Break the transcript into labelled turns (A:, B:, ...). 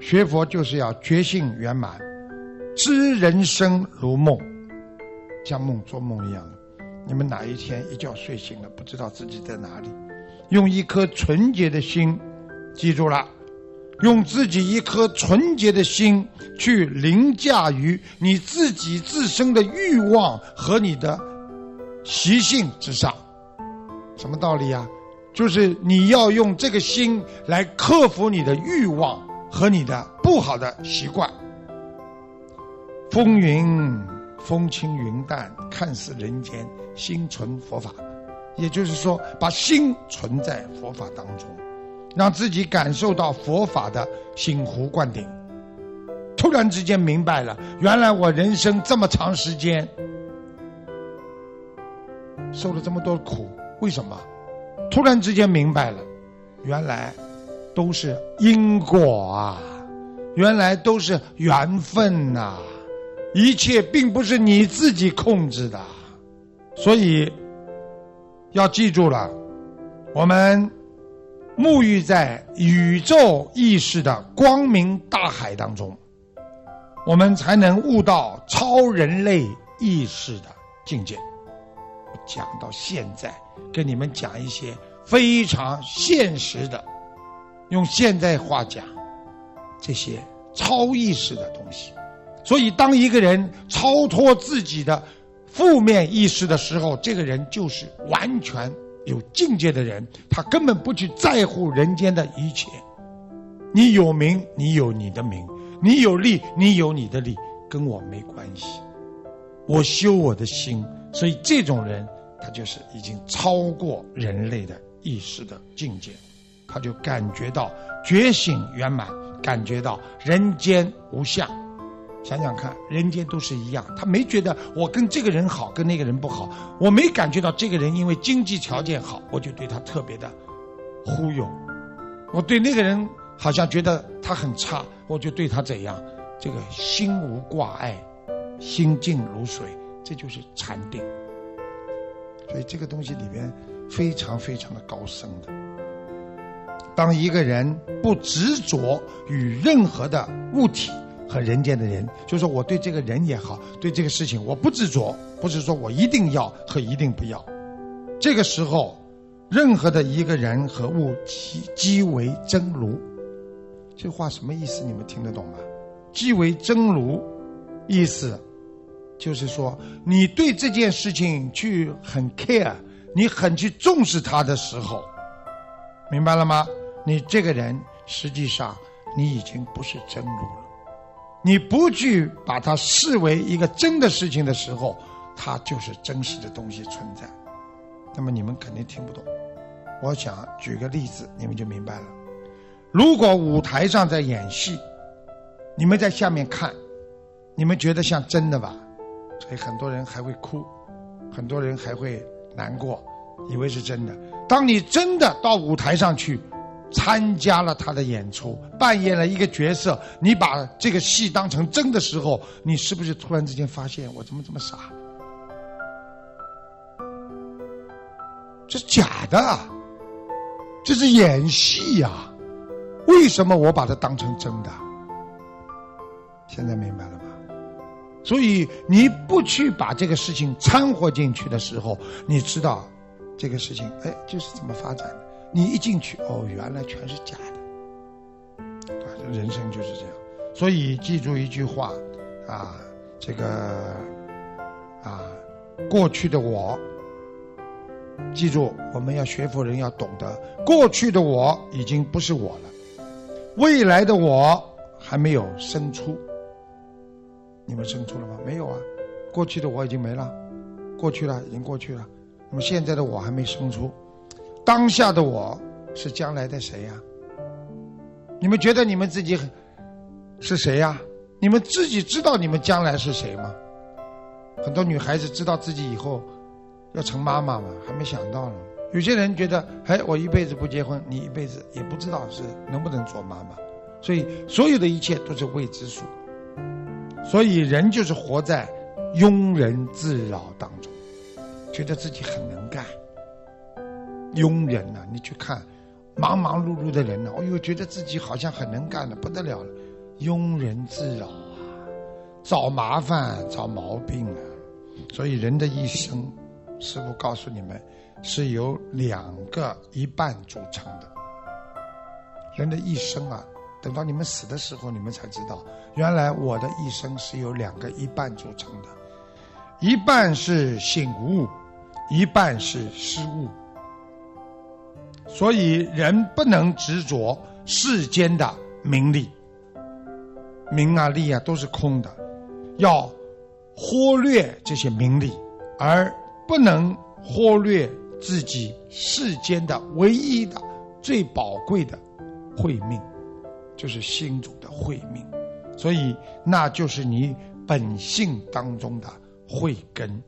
A: 学佛就是要觉性圆满，知人生如梦，像梦做梦一样的。你们哪一天一觉睡醒了，不知道自己在哪里？用一颗纯洁的心，记住了，用自己一颗纯洁的心去凌驾于你自己自身的欲望和你的习性之上。什么道理呀？就是你要用这个心来克服你的欲望和你的不好的习惯。风云风轻云淡，看似人间。心存佛法，也就是说，把心存在佛法当中，让自己感受到佛法的醒湖灌顶。突然之间明白了，原来我人生这么长时间受了这么多苦，为什么？突然之间明白了，原来都是因果啊，原来都是缘分呐，一切并不是你自己控制的。所以，要记住了，我们沐浴在宇宙意识的光明大海当中，我们才能悟到超人类意识的境界。讲到现在，跟你们讲一些非常现实的，用现代话讲，这些超意识的东西。所以，当一个人超脱自己的。负面意识的时候，这个人就是完全有境界的人，他根本不去在乎人间的一切。你有名，你有你的名；你有利，你有你的利，跟我没关系。我修我的心，所以这种人，他就是已经超过人类的意识的境界，他就感觉到觉醒圆满，感觉到人间无相。想想看，人间都是一样。他没觉得我跟这个人好，跟那个人不好。我没感觉到这个人因为经济条件好，我就对他特别的忽悠。我对那个人好像觉得他很差，我就对他怎样。这个心无挂碍，心静如水，这就是禅定。所以这个东西里边非常非常的高深的。当一个人不执着于任何的物体。和人间的人，就是说我对这个人也好，对这个事情我不执着，不是说我一定要和一定不要。这个时候，任何的一个人和物即即为真如。这话什么意思？你们听得懂吗？即为真如，意思就是说，你对这件事情去很 care，你很去重视它的时候，明白了吗？你这个人实际上你已经不是真如了。你不去把它视为一个真的事情的时候，它就是真实的东西存在。那么你们肯定听不懂。我想举个例子，你们就明白了。如果舞台上在演戏，你们在下面看，你们觉得像真的吧？所以很多人还会哭，很多人还会难过，以为是真的。当你真的到舞台上去。参加了他的演出，扮演了一个角色。你把这个戏当成真的时候，你是不是突然之间发现我怎么这么傻？这是假的，这是演戏呀！为什么我把它当成真的？现在明白了吧？所以你不去把这个事情掺和进去的时候，你知道这个事情哎就是这么发展的。你一进去，哦，原来全是假的，啊，人生就是这样。所以记住一句话，啊，这个，啊，过去的我，记住，我们要学佛人要懂得，过去的我已经不是我了，未来的我还没有生出。你们生出了吗？没有啊，过去的我已经没了，过去了，已经过去了。那么现在的我还没生出。当下的我是将来的谁呀？你们觉得你们自己很是谁呀？你们自己知道你们将来是谁吗？很多女孩子知道自己以后要成妈妈嘛？还没想到呢。有些人觉得，哎，我一辈子不结婚，你一辈子也不知道是能不能做妈妈。所以，所有的一切都是未知数。所以，人就是活在庸人自扰当中，觉得自己很能干。庸人呐，你去看，忙忙碌碌的人呢，哦呦，觉得自己好像很能干的不得了了，庸人自扰啊，找麻烦找毛病啊。所以人的一生，师傅告诉你们，是由两个一半组成的。人的一生啊，等到你们死的时候，你们才知道，原来我的一生是由两个一半组成的，一半是醒悟，一半是失误。所以人不能执着世间的名利，名啊利啊都是空的，要。忽略这些名利，而不能忽略自己世间的唯一的、最宝贵的慧命，就是心主的慧命。所以，那就是你本性当中的慧根。